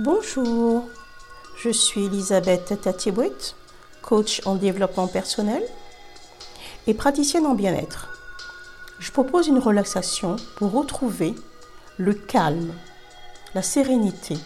Bonjour, je suis Elisabeth Tatiebouet, coach en développement personnel et praticienne en bien-être. Je propose une relaxation pour retrouver le calme, la sérénité.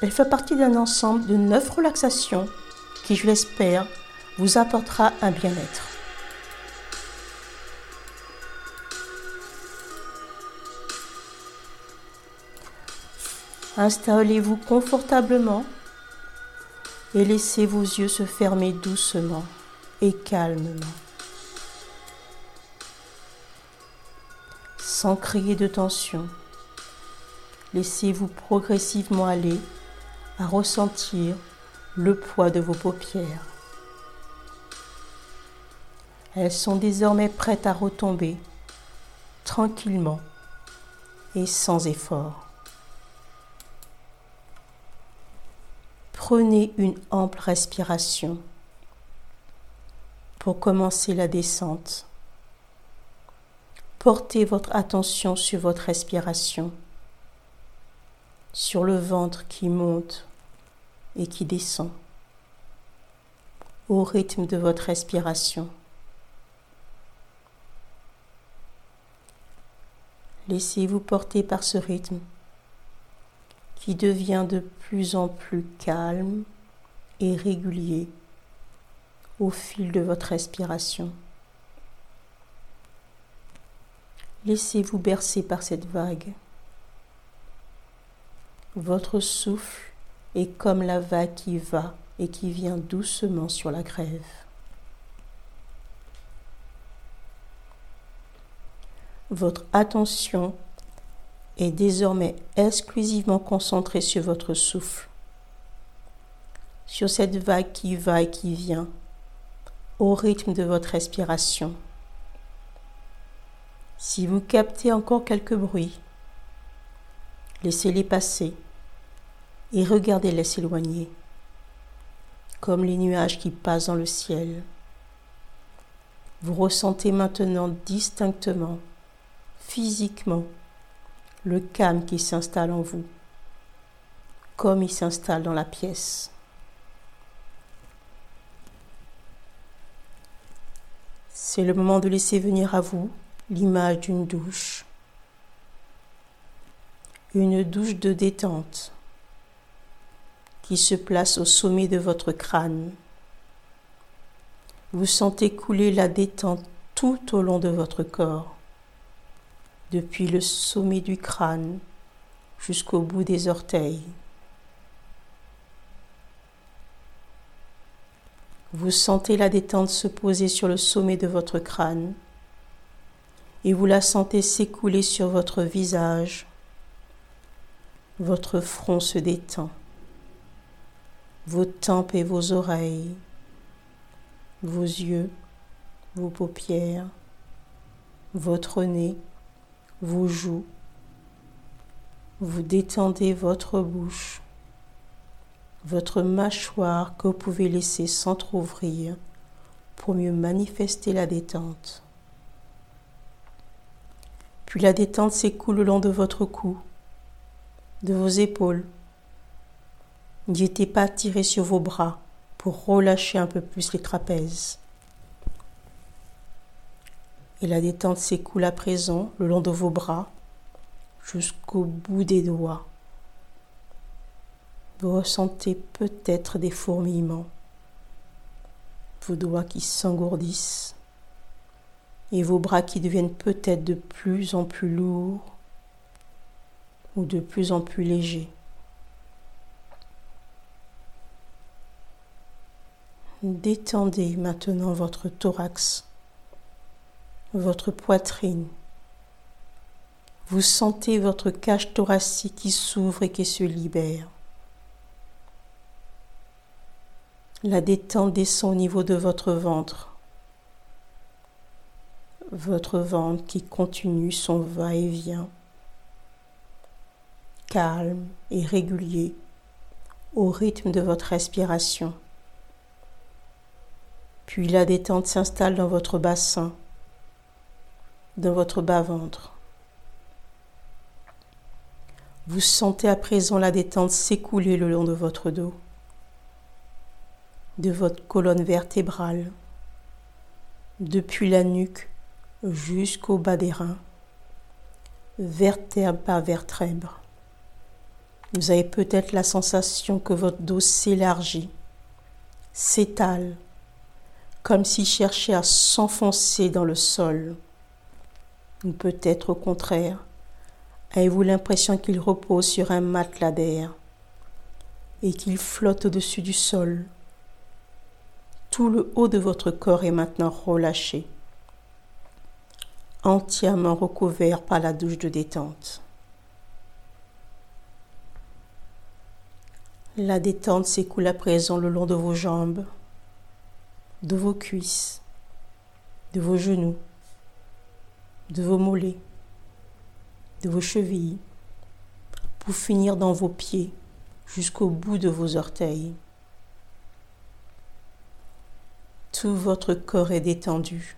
Elle fait partie d'un ensemble de neuf relaxations qui, je l'espère, vous apportera un bien-être. Installez-vous confortablement et laissez vos yeux se fermer doucement et calmement. Sans crier de tension, laissez-vous progressivement aller à ressentir le poids de vos paupières. Elles sont désormais prêtes à retomber tranquillement et sans effort. Prenez une ample respiration pour commencer la descente. Portez votre attention sur votre respiration, sur le ventre qui monte et qui descend au rythme de votre respiration. Laissez-vous porter par ce rythme qui devient de plus en plus calme et régulier au fil de votre respiration. Laissez-vous bercer par cette vague. Votre souffle est comme la vague qui va et qui vient doucement sur la grève. Votre attention est désormais exclusivement concentré sur votre souffle, sur cette vague qui va et qui vient, au rythme de votre respiration. Si vous captez encore quelques bruits, laissez-les passer et regardez-les s'éloigner, comme les nuages qui passent dans le ciel. Vous ressentez maintenant distinctement, physiquement, le calme qui s'installe en vous, comme il s'installe dans la pièce. C'est le moment de laisser venir à vous l'image d'une douche, une douche de détente qui se place au sommet de votre crâne. Vous sentez couler la détente tout au long de votre corps depuis le sommet du crâne jusqu'au bout des orteils. Vous sentez la détente se poser sur le sommet de votre crâne et vous la sentez s'écouler sur votre visage. Votre front se détend, vos tempes et vos oreilles, vos yeux, vos paupières, votre nez, vos joues. Vous détendez votre bouche, votre mâchoire que vous pouvez laisser s'entr'ouvrir pour mieux manifester la détente. Puis la détente s'écoule le long de votre cou, de vos épaules. N'hésitez pas à tirer sur vos bras pour relâcher un peu plus les trapèzes. Et la détente s'écoule à présent le long de vos bras jusqu'au bout des doigts. Vous ressentez peut-être des fourmillements, vos doigts qui s'engourdissent et vos bras qui deviennent peut-être de plus en plus lourds ou de plus en plus légers. Détendez maintenant votre thorax votre poitrine. Vous sentez votre cage thoracique qui s'ouvre et qui se libère. La détente descend au niveau de votre ventre. Votre ventre qui continue son va-et-vient, calme et régulier, au rythme de votre respiration. Puis la détente s'installe dans votre bassin, dans votre bas-ventre. Vous sentez à présent la détente s'écouler le long de votre dos, de votre colonne vertébrale, depuis la nuque jusqu'au bas des reins, vertèbre par vertèbre. Vous avez peut-être la sensation que votre dos s'élargit, s'étale, comme s'il cherchait à s'enfoncer dans le sol. Ou peut-être au contraire, avez-vous l'impression qu'il repose sur un matelas d'air et qu'il flotte au-dessus du sol? Tout le haut de votre corps est maintenant relâché, entièrement recouvert par la douche de détente. La détente s'écoule à présent le long de vos jambes, de vos cuisses, de vos genoux, de vos mollets, de vos chevilles, pour finir dans vos pieds jusqu'au bout de vos orteils. Tout votre corps est détendu.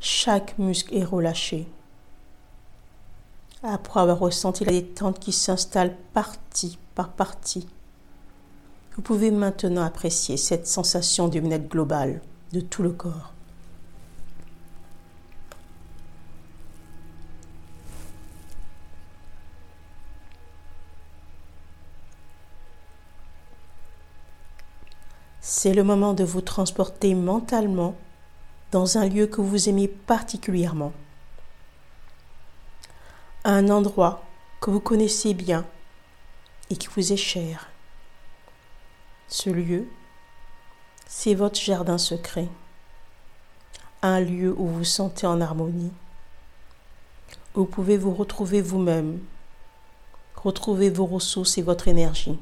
Chaque muscle est relâché. Après avoir ressenti la détente qui s'installe partie par partie, vous pouvez maintenant apprécier cette sensation de bien-être global de tout le corps. C'est le moment de vous transporter mentalement dans un lieu que vous aimez particulièrement. Un endroit que vous connaissez bien et qui vous est cher. Ce lieu, c'est votre jardin secret. Un lieu où vous sentez en harmonie, où vous pouvez vous retrouver vous-même, retrouver vos ressources et votre énergie.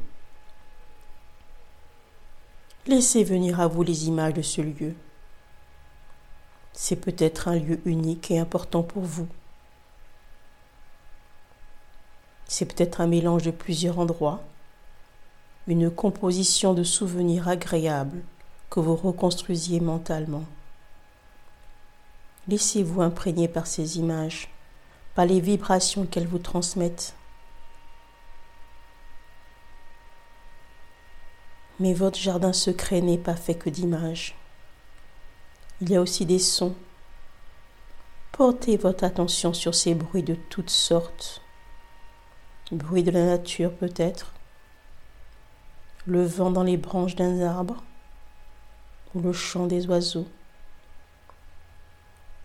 Laissez venir à vous les images de ce lieu. C'est peut-être un lieu unique et important pour vous. C'est peut-être un mélange de plusieurs endroits, une composition de souvenirs agréables que vous reconstruisiez mentalement. Laissez-vous imprégner par ces images, par les vibrations qu'elles vous transmettent. Mais votre jardin secret n'est pas fait que d'images. Il y a aussi des sons. Portez votre attention sur ces bruits de toutes sortes bruit de la nature peut-être, le vent dans les branches d'un arbre ou le chant des oiseaux,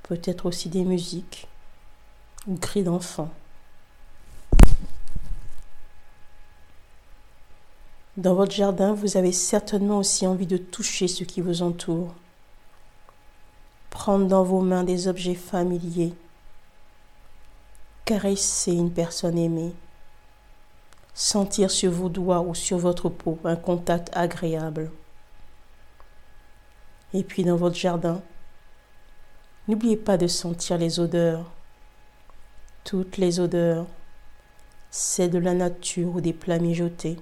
peut-être aussi des musiques ou cris d'enfants. Dans votre jardin, vous avez certainement aussi envie de toucher ce qui vous entoure, prendre dans vos mains des objets familiers, caresser une personne aimée, sentir sur vos doigts ou sur votre peau un contact agréable. Et puis dans votre jardin, n'oubliez pas de sentir les odeurs, toutes les odeurs, c'est de la nature ou des plats mijotés.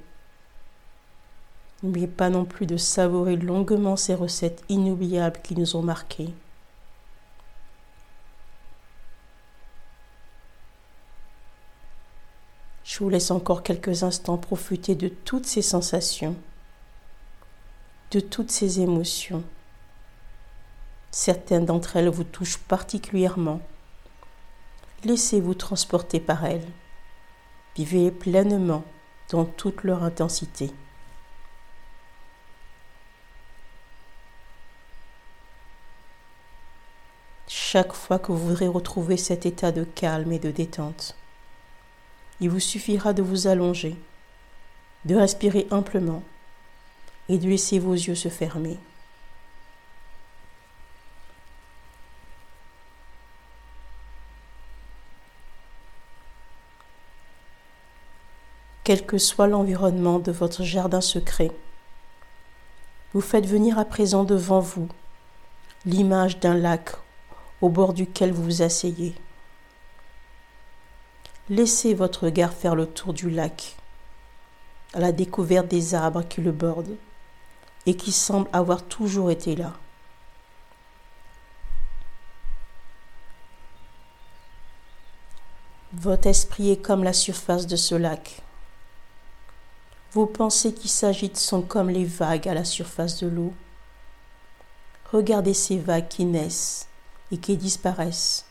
N'oubliez pas non plus de savourer longuement ces recettes inoubliables qui nous ont marqués. Je vous laisse encore quelques instants profiter de toutes ces sensations, de toutes ces émotions. Certaines d'entre elles vous touchent particulièrement. Laissez-vous transporter par elles. Vivez pleinement dans toute leur intensité. Chaque fois que vous voudrez retrouver cet état de calme et de détente, il vous suffira de vous allonger, de respirer amplement et de laisser vos yeux se fermer. Quel que soit l'environnement de votre jardin secret, vous faites venir à présent devant vous l'image d'un lac au bord duquel vous vous asseyez. Laissez votre regard faire le tour du lac, à la découverte des arbres qui le bordent et qui semblent avoir toujours été là. Votre esprit est comme la surface de ce lac. Vos pensées qui s'agitent sont comme les vagues à la surface de l'eau. Regardez ces vagues qui naissent et qui disparaissent.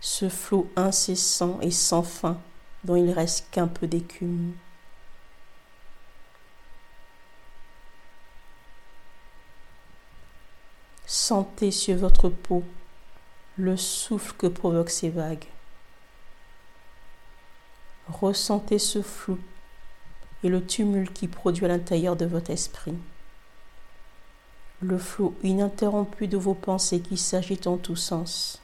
Ce flot incessant et sans fin dont il reste qu'un peu d'écume. Sentez sur votre peau le souffle que provoquent ces vagues. Ressentez ce flou et le tumulte qui produit à l'intérieur de votre esprit. Le flot ininterrompu de vos pensées qui s'agitent en tous sens.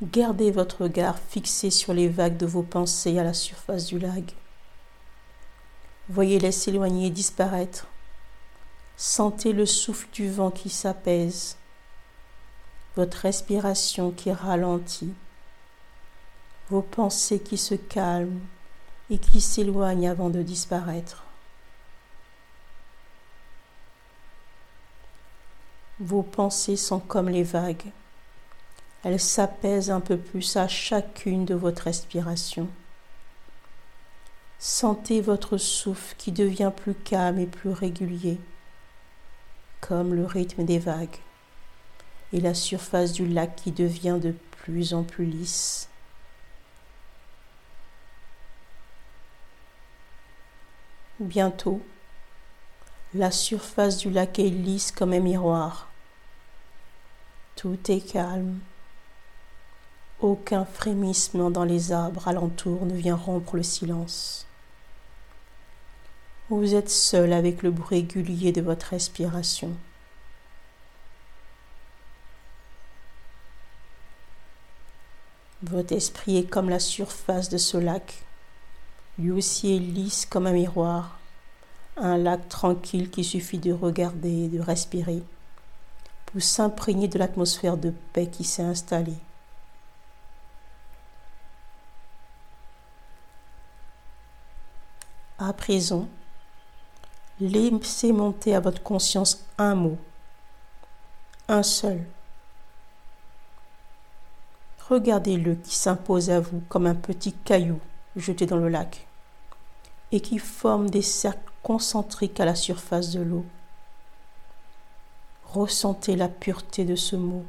Gardez votre regard fixé sur les vagues de vos pensées à la surface du lac. Voyez-les s'éloigner et disparaître. Sentez le souffle du vent qui s'apaise, votre respiration qui ralentit, vos pensées qui se calment et qui s'éloignent avant de disparaître. Vos pensées sont comme les vagues. Elles s'apaisent un peu plus à chacune de votre respiration. Sentez votre souffle qui devient plus calme et plus régulier, comme le rythme des vagues, et la surface du lac qui devient de plus en plus lisse. Bientôt, la surface du lac est lisse comme un miroir. Tout est calme. Aucun frémissement dans les arbres alentour ne vient rompre le silence. Vous êtes seul avec le bruit régulier de votre respiration. Votre esprit est comme la surface de ce lac. Lui aussi est lisse comme un miroir. Un lac tranquille qui suffit de regarder et de respirer pour s'imprégner de l'atmosphère de paix qui s'est installée. À présent, laissez monter à votre conscience un mot, un seul. Regardez-le qui s'impose à vous comme un petit caillou jeté dans le lac et qui forme des cercles concentriques à la surface de l'eau. Ressentez la pureté de ce mot.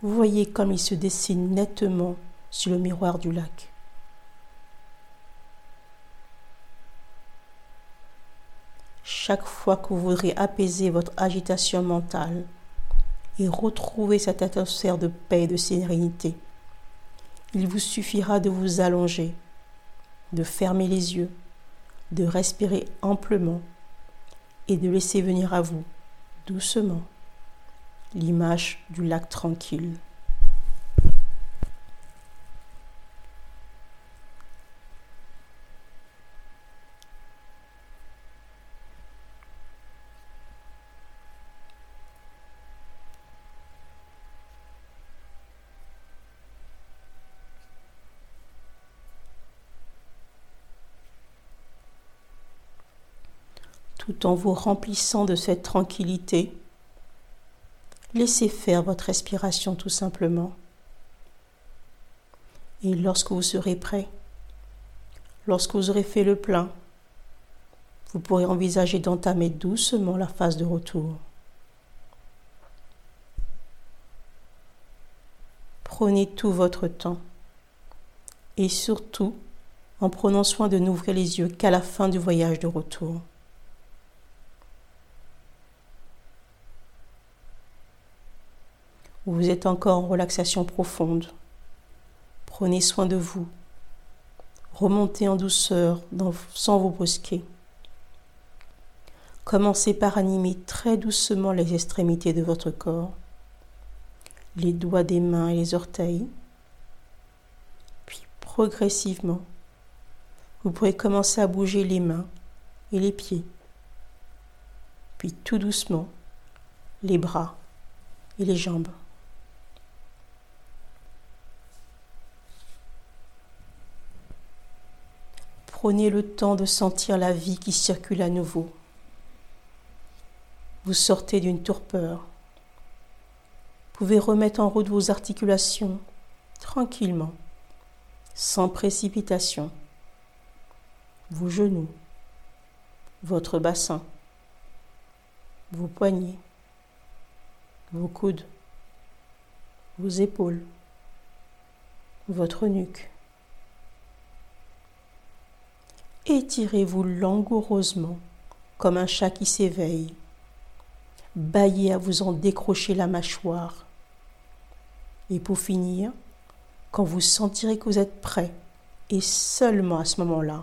Voyez comme il se dessine nettement sur le miroir du lac. chaque fois que vous voudrez apaiser votre agitation mentale et retrouver cette atmosphère de paix et de sérénité. Il vous suffira de vous allonger, de fermer les yeux, de respirer amplement et de laisser venir à vous, doucement, l'image du lac tranquille. Tout en vous remplissant de cette tranquillité. Laissez faire votre respiration tout simplement. Et lorsque vous serez prêt, lorsque vous aurez fait le plein, vous pourrez envisager d'entamer doucement la phase de retour. Prenez tout votre temps et surtout en prenant soin de n'ouvrir les yeux qu'à la fin du voyage de retour. Vous êtes encore en relaxation profonde. Prenez soin de vous. Remontez en douceur sans vous brusquer. Commencez par animer très doucement les extrémités de votre corps, les doigts des mains et les orteils. Puis progressivement, vous pourrez commencer à bouger les mains et les pieds. Puis tout doucement, les bras et les jambes. Prenez le temps de sentir la vie qui circule à nouveau. Vous sortez d'une torpeur pouvez remettre en route vos articulations tranquillement, sans précipitation. Vos genoux, votre bassin, vos poignets, vos coudes, vos épaules, votre nuque. Étirez-vous langoureusement comme un chat qui s'éveille. Baillez à vous en décrocher la mâchoire. Et pour finir, quand vous sentirez que vous êtes prêt, et seulement à ce moment-là,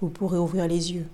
vous pourrez ouvrir les yeux.